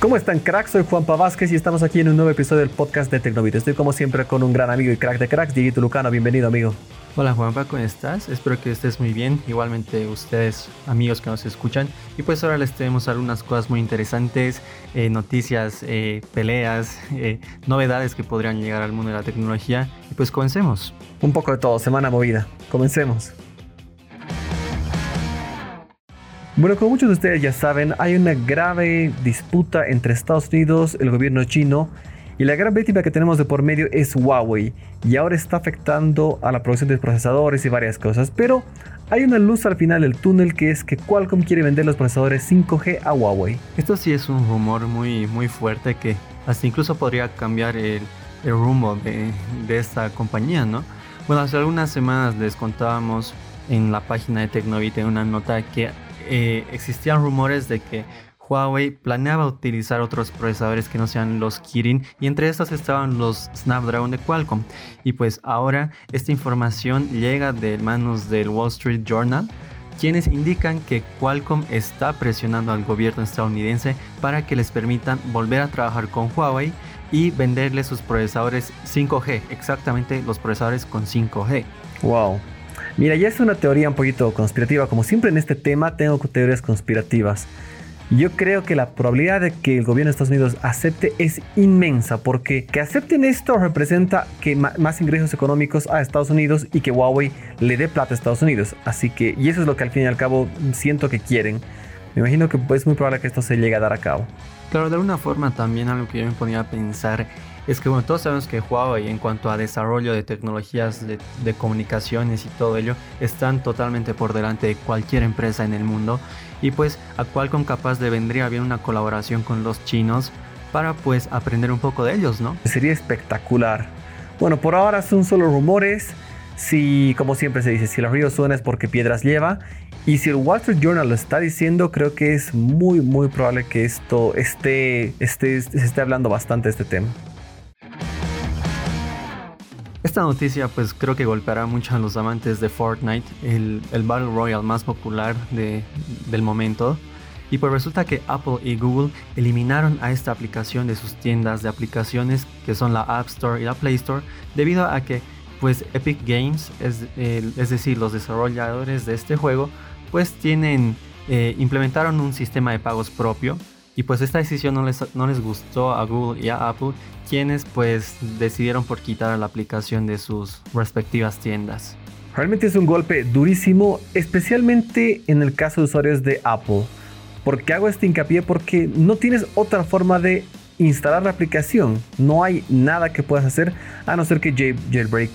¿Cómo están, cracks? Soy Juan Vázquez y estamos aquí en un nuevo episodio del podcast de Tecnovit. Estoy como siempre con un gran amigo y crack de cracks, Dieguito Lucano. Bienvenido, amigo. Hola Juanpa, ¿cómo estás? Espero que estés muy bien. Igualmente ustedes, amigos que nos escuchan. Y pues ahora les tenemos algunas cosas muy interesantes, eh, noticias, eh, peleas, eh, novedades que podrían llegar al mundo de la tecnología. Y pues comencemos. Un poco de todo, semana movida. Comencemos. Bueno, como muchos de ustedes ya saben, hay una grave disputa entre Estados Unidos, el gobierno chino, y la gran víctima que tenemos de por medio es Huawei, y ahora está afectando a la producción de procesadores y varias cosas, pero hay una luz al final del túnel que es que Qualcomm quiere vender los procesadores 5G a Huawei. Esto sí es un rumor muy, muy fuerte que hasta incluso podría cambiar el, rumbo de, de esta compañía, ¿no? Bueno, hace algunas semanas les contábamos en la página de Tecnovite una nota que eh, existían rumores de que Huawei planeaba utilizar otros procesadores que no sean los Kirin y entre estos estaban los Snapdragon de Qualcomm. Y pues ahora esta información llega de manos del Wall Street Journal quienes indican que Qualcomm está presionando al gobierno estadounidense para que les permitan volver a trabajar con Huawei y venderle sus procesadores 5G, exactamente los procesadores con 5G. Wow. Mira, ya es una teoría un poquito conspirativa. Como siempre en este tema tengo teorías conspirativas. Yo creo que la probabilidad de que el gobierno de Estados Unidos acepte es inmensa porque que acepten esto representa que más ingresos económicos a Estados Unidos y que Huawei le dé plata a Estados Unidos. Así que, y eso es lo que al fin y al cabo siento que quieren. Me imagino que es muy probable que esto se llegue a dar a cabo. Claro, de alguna forma también algo que yo me ponía a pensar es que bueno, todos sabemos que Huawei en cuanto a desarrollo de tecnologías de, comunicaciones y todo ello están totalmente por delante de cualquier empresa en el mundo y pues a Qualcomm capaz de vendría bien una colaboración con los chinos para pues aprender un poco de ellos, ¿no? Sería espectacular. Bueno, por ahora son solo rumores. Si, como siempre se dice, si el río suena es porque piedras lleva. Y si el Wall Street Journal lo está diciendo, creo que es muy, muy probable que esto esté, esté, se esté hablando bastante de este tema. Esta noticia pues creo que golpeará mucho a los amantes de Fortnite, el, Battle Royale más popular del momento. Y pues resulta que Apple y Google eliminaron a esta aplicación de sus tiendas de aplicaciones que son la App Store y la Play Store debido a que pues Epic Games, es, es decir, los desarrolladores de este juego, pues tienen, eh, implementaron un sistema de pagos propio y pues esta decisión no les, no les gustó a Google y a Apple, quienes pues decidieron por quitar la aplicación de sus respectivas tiendas. Realmente es un golpe durísimo, especialmente en el caso de usuarios de Apple. porque hago este hincapié? Porque no tienes otra forma de instalar la aplicación. No hay nada que puedas hacer a no ser que jailbreak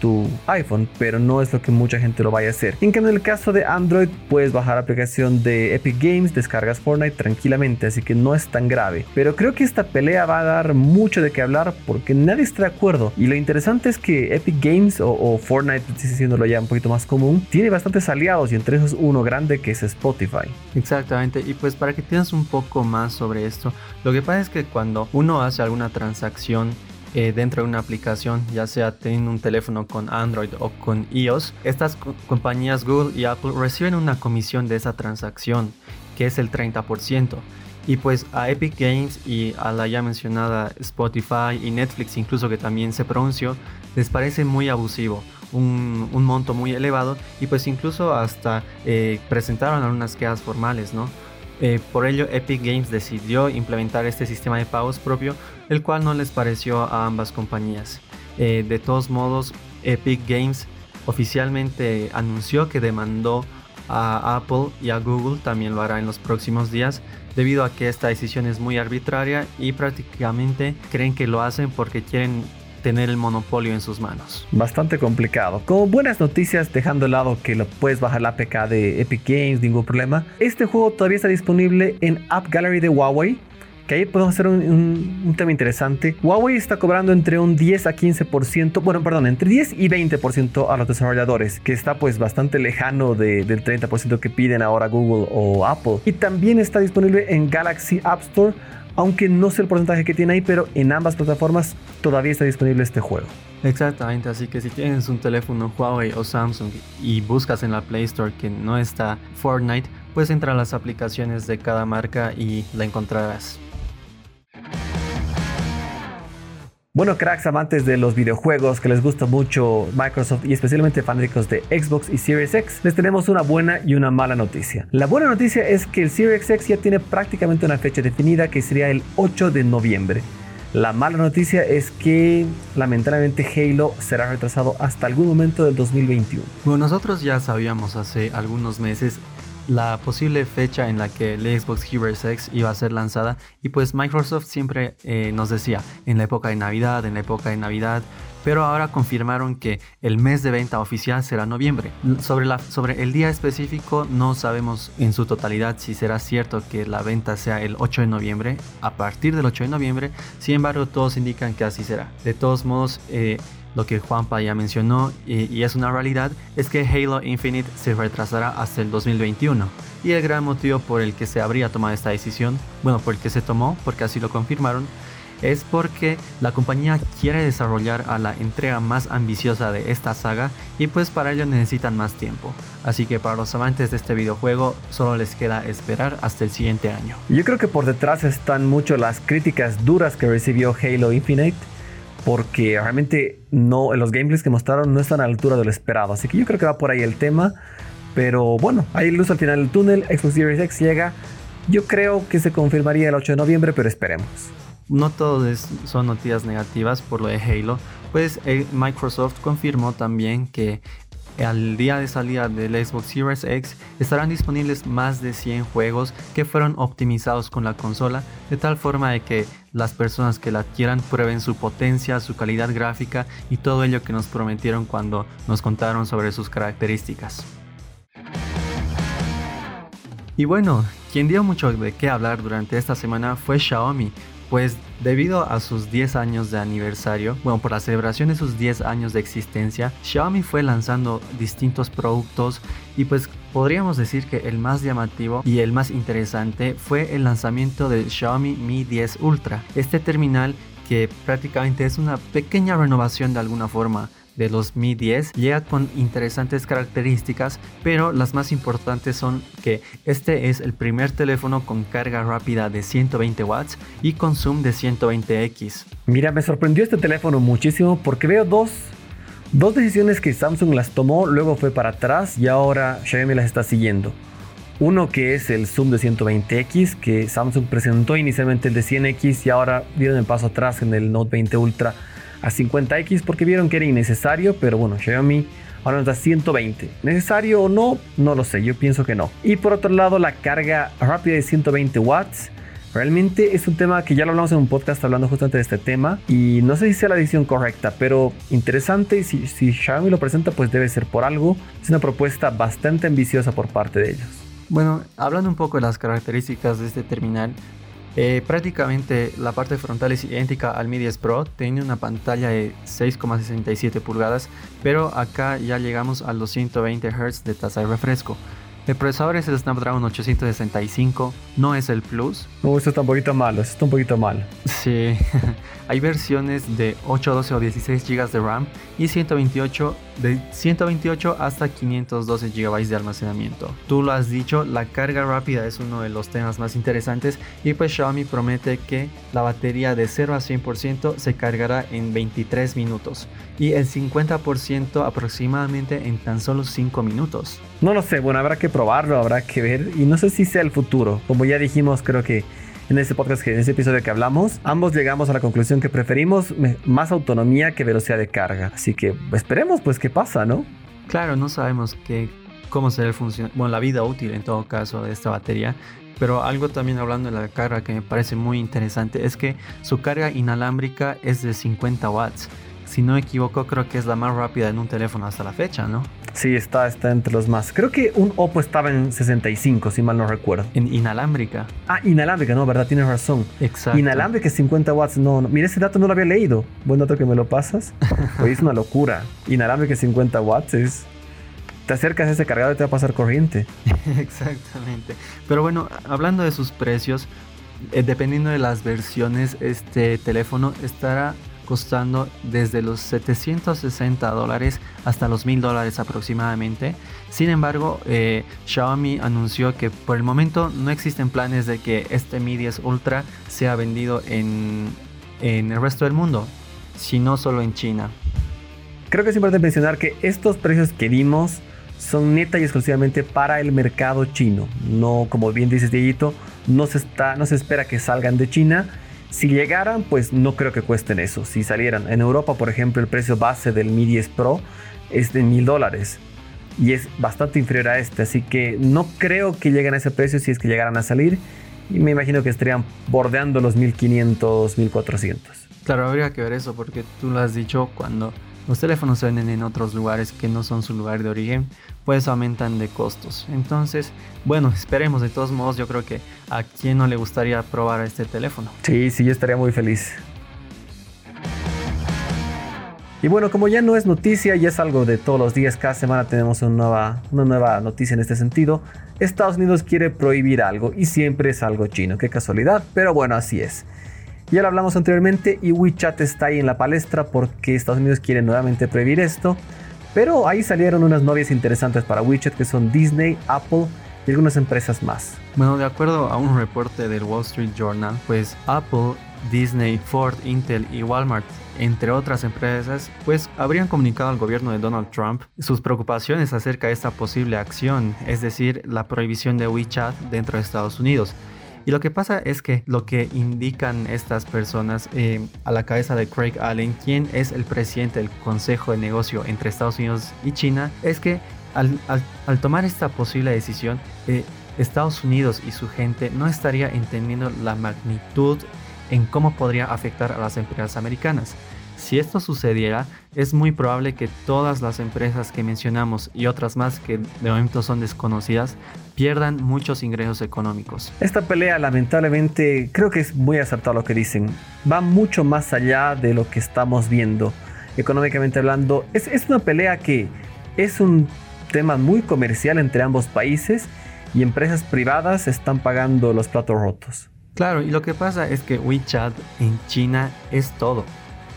tu iPhone, pero no es lo que mucha gente lo vaya a hacer. En cambio, en el caso de Android, puedes bajar la aplicación de Epic Games, descargas Fortnite tranquilamente, así que no es tan grave. Pero creo que esta pelea va a dar mucho de qué hablar porque nadie está de acuerdo. Y lo interesante es que Epic Games o, Fortnite, diciéndolo ya un poquito más común, tiene bastantes aliados y entre esos uno grande que es Spotify. Exactamente, y pues para que tengas un poco más sobre esto, lo que pasa es que cuando uno hace alguna transacción eh, dentro de una aplicación, ya sea teniendo un teléfono con Android o con iOS, estas compañías Google y Apple reciben una comisión de esa transacción, que es el 30%. Y pues a Epic Games y a la ya mencionada Spotify y Netflix incluso que también se pronunció, les parece muy abusivo, un, monto muy elevado y pues incluso hasta eh, presentaron algunas quejas formales, ¿no? Eh, por ello, Epic Games decidió implementar este sistema de pagos propio, el cual no les pareció a ambas compañías. Eh, de todos modos, Epic Games oficialmente anunció que demandó a Apple y a Google, también lo hará en los próximos días, debido a que esta decisión es muy arbitraria y prácticamente creen que lo hacen porque quieren tener el monopolio en sus manos. Bastante complicado. Como buenas noticias, dejando de lado que lo puedes bajar la APK de Epic Games, ningún problema. Este juego todavía está disponible en App Gallery de Huawei. Que ahí podemos hacer un, tema interesante. Huawei está cobrando entre un 10 a 15%, bueno, perdón, entre 10 y 20% a los desarrolladores, que está pues bastante lejano del 30% que piden ahora Google o Apple. Y también está disponible en Galaxy App Store aunque no sé el porcentaje que tiene ahí, pero en ambas plataformas todavía está disponible este juego. Exactamente, así que si tienes un teléfono Huawei o Samsung y buscas en la Play Store que no está Fortnite, pues entra a las aplicaciones de cada marca y la encontrarás. Bueno, cracks amantes de los videojuegos que les gusta mucho Microsoft y especialmente fanáticos de Xbox y Series X, les tenemos una buena y una mala noticia. La buena noticia es que el Series X ya tiene prácticamente una fecha definida que sería el 8 de noviembre. La mala noticia es que lamentablemente Halo será retrasado hasta algún momento del 2021. Bueno, nosotros ya sabíamos hace algunos meses la posible fecha en la que el Xbox Series X iba a ser lanzada y pues Microsoft siempre eh, nos decía en la época de Navidad, en la época de Navidad, pero ahora confirmaron que el mes de venta oficial será noviembre. Sobre, sobre el día específico no sabemos en su totalidad si será cierto que la venta sea el 8 de noviembre, a partir del 8 de noviembre, sin embargo todos indican que así será. De todos modos, eh, lo que Juanpa ya mencionó y, es una realidad es que Halo Infinite se retrasará hasta el 2021. Y el gran motivo por el que se habría tomado esta decisión, bueno, por el que se tomó, porque así lo confirmaron, es porque la compañía quiere desarrollar a la entrega más ambiciosa de esta saga y pues para ello necesitan más tiempo. Así que para los amantes de este videojuego solo les queda esperar hasta el siguiente año. Yo creo que por detrás están mucho las críticas duras que recibió Halo Infinite porque realmente no, los gameplays que mostraron no están a la altura de lo esperado. Así que yo creo que va por ahí el tema. Pero bueno, hay luz al final del túnel. Xbox Series X llega. Yo creo que se confirmaría el 8 de noviembre, pero esperemos. No todos son noticias negativas por lo de Halo, pues eh, Microsoft confirmó también que al día de salida del Xbox Series X estarán disponibles más de 100 juegos que fueron optimizados con la consola de tal forma de que las personas que la adquieran prueben su potencia, su calidad gráfica y todo ello que nos prometieron cuando nos contaron sobre sus características. Y bueno, quien dio mucho de qué hablar durante esta semana fue Xiaomi, pues debido a sus 10 años de aniversario, bueno, por la celebración de sus 10 años de existencia, Xiaomi fue lanzando distintos productos y pues podríamos decir que el más llamativo y el más interesante fue el lanzamiento del Xiaomi Mi 10 Ultra. Este terminal que prácticamente es una pequeña renovación de alguna forma de los Mi 10 llega con interesantes características, pero las más importantes son que este es el primer teléfono con carga rápida de 120 watts y con zoom de 120x. Mira, me sorprendió este teléfono muchísimo porque veo dos, dos decisiones que Samsung las tomó, luego fue para atrás y ahora Xiaomi las está siguiendo. Uno que es el zoom de 120x que Samsung presentó inicialmente el de 100x y ahora dieron el paso atrás en el Note 20 Ultra a 50X porque vieron que era innecesario, pero bueno, Xiaomi ahora nos da 120. ¿Necesario o no? No lo sé, yo pienso que no. Y por otro lado, la carga rápida de 120 watts. Realmente es un tema que ya lo hablamos en un podcast hablando justamente de este tema y no sé si sea la decisión correcta, pero interesante y si, si Xiaomi lo presenta pues debe ser por algo. Es una propuesta bastante ambiciosa por parte de ellos. Bueno, hablando un poco de las características de este terminal, eh, prácticamente la parte frontal es idéntica al Mi 10 Pro, tiene una pantalla de 6,67 pulgadas, pero acá ya llegamos a los 120 Hz de tasa de refresco. El procesador es el Snapdragon 865, no es el Plus. No, esto está un poquito malo, esto está un poquito malo. Sí, hay versiones de 8, 12 o 16 GB de RAM y 128, de 128 hasta 512 GB de almacenamiento. Tú lo has dicho, la carga rápida es uno de los temas más interesantes y pues Xiaomi promete que la batería de 0 a 100% se cargará en 23 minutos y el 50% aproximadamente en tan solo 5 minutos. No lo sé, bueno, habrá que probarlo, habrá que ver y no sé si sea el futuro. Como ya dijimos, creo que en este podcast, en este episodio que hablamos, ambos llegamos a la conclusión que preferimos más autonomía que velocidad de carga. Así que esperemos pues qué pasa, ¿no? Claro, no sabemos qué, cómo será el bueno, la vida útil en todo caso de esta batería. Pero algo también hablando de la carga que me parece muy interesante es que su carga inalámbrica es de 50 watts si no me equivoco, creo que es la más rápida en un teléfono hasta la fecha, ¿no? Sí, está, está entre los más. Creo que un Oppo estaba en 65, si mal no recuerdo. En inalámbrica. Ah, inalámbrica, no, ¿verdad? Tienes razón. Exacto. Inalámbrica 50 watts, no, no. Mira, ese dato no lo había leído. Buen dato que me lo pasas. Pues es una locura. Inalámbrica 50 watts es te acercas a ese cargador y te va a pasar corriente. Exactamente. Pero bueno, hablando de sus precios, eh, dependiendo de las versiones, este teléfono estará costando desde los 760 dólares hasta los 1000 dólares aproximadamente. Sin embargo, eh, Xiaomi anunció que por el momento no existen planes de que este Mi 10 Ultra sea vendido en, el resto del mundo. sino solo en China. Creo que es importante mencionar que estos precios que dimos son neta y exclusivamente para el mercado chino. No, como bien dices, Dieguito, no se, está, no se espera que salgan de China. Si llegaran, pues no creo que cuesten eso. Si salieran en Europa, por ejemplo, el precio base del Mi 10 Pro es de mil dólares y es bastante inferior a este. Así que no creo que lleguen a ese precio si es que llegaran a salir. Y me imagino que estarían bordeando los 1500, 1400. Claro, habría que ver eso porque tú lo has dicho cuando los teléfonos se venden en otros lugares que no son su lugar de origen, pues aumentan de costos. Entonces, bueno, esperemos. De todos modos, yo creo que a quien no le gustaría probar este teléfono. Sí, sí, yo estaría muy feliz. Y bueno, como ya no es noticia y es algo de todos los días, cada semana tenemos una nueva, una nueva noticia en este sentido. Estados Unidos quiere prohibir algo y siempre es algo chino. Qué casualidad, pero bueno, así es. Ya lo hablamos anteriormente y WeChat está ahí en la palestra porque Estados Unidos quiere nuevamente prohibir esto. Pero ahí salieron unas novias interesantes para WeChat que son Disney, Apple y algunas empresas más. Bueno, de acuerdo a un reporte del Wall Street Journal, pues Apple, Disney, Ford, Intel y Walmart entre otras empresas, pues habrían comunicado al gobierno de Donald Trump sus preocupaciones acerca de esta posible acción, es decir, la prohibición de WeChat dentro de Estados Unidos. Y lo que pasa es que lo que indican estas personas eh, a la cabeza de Craig Allen, quien es el presidente del Consejo de Negocio entre Estados Unidos y China, es que al, tomar esta posible decisión, eh, Estados Unidos y su gente no estaría entendiendo la magnitud en cómo podría afectar a las empresas americanas. Si esto sucediera, es muy probable que todas las empresas que mencionamos y otras más que de momento son desconocidas pierdan muchos ingresos económicos. Esta pelea lamentablemente creo que es muy acertado lo que dicen. Va mucho más allá de lo que estamos viendo. Económicamente hablando, es, es una pelea que es un tema muy comercial entre ambos países y empresas privadas están pagando los platos rotos. Claro, y lo que pasa es que WeChat en China es todo.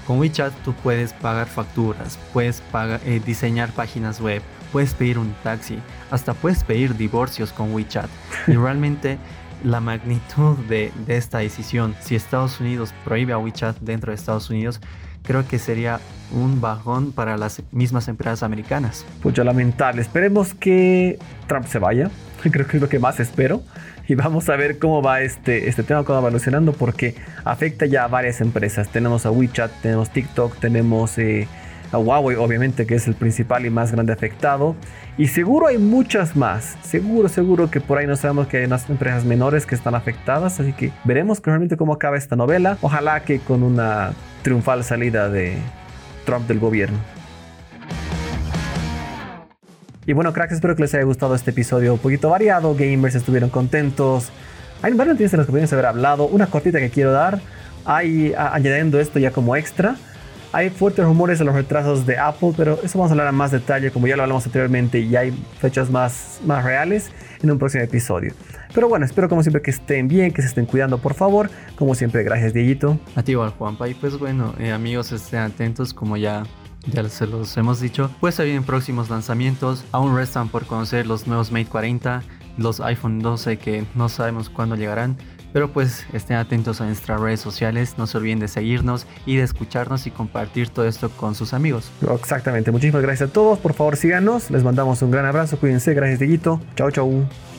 Con WeChat tú puedes pagar facturas, puedes eh, diseñar páginas web, puedes pedir un taxi, hasta puedes pedir divorcios con WeChat. Y realmente la magnitud de, de esta decisión, si Estados Unidos prohíbe a WeChat dentro de Estados Unidos, creo que sería un bajón para las mismas empresas americanas. Pucha, lamentable. Esperemos que Trump se vaya. Creo que es lo que más espero y vamos a ver cómo va este, este tema, cómo va evolucionando, porque afecta ya a varias empresas. Tenemos a WeChat, tenemos TikTok, tenemos eh, a Huawei, obviamente, que es el principal y más grande afectado. Y seguro hay muchas más. Seguro, seguro que por ahí no sabemos que hay unas empresas menores que están afectadas. Así que veremos realmente cómo acaba esta novela. Ojalá que con una triunfal salida de Trump del gobierno. Y bueno, cracks, espero que les haya gustado este episodio un poquito variado. Gamers estuvieron contentos. Hay varias noticias de las que podríamos haber hablado. Una cortita que quiero dar. Hay, añadiendo esto ya como extra. Hay fuertes rumores de los retrasos de Apple, pero eso vamos a hablar en más detalle, como ya lo hablamos anteriormente, y hay fechas más, más reales en un próximo episodio. Pero bueno, espero como siempre que estén bien, que se estén cuidando, por favor. Como siempre, gracias, Dieguito. A ti igual, Juanpa. Y pues bueno, eh, amigos, estén atentos, como ya ya se los hemos dicho, pues se vienen próximos lanzamientos. Aún restan por conocer los nuevos Mate 40, los iPhone 12 que no sabemos cuándo llegarán. Pero pues estén atentos a nuestras redes sociales, no se olviden de seguirnos y de escucharnos y compartir todo esto con sus amigos. Exactamente, muchísimas gracias a todos, por favor síganos, les mandamos un gran abrazo, cuídense, gracias Dieguito, chao chao.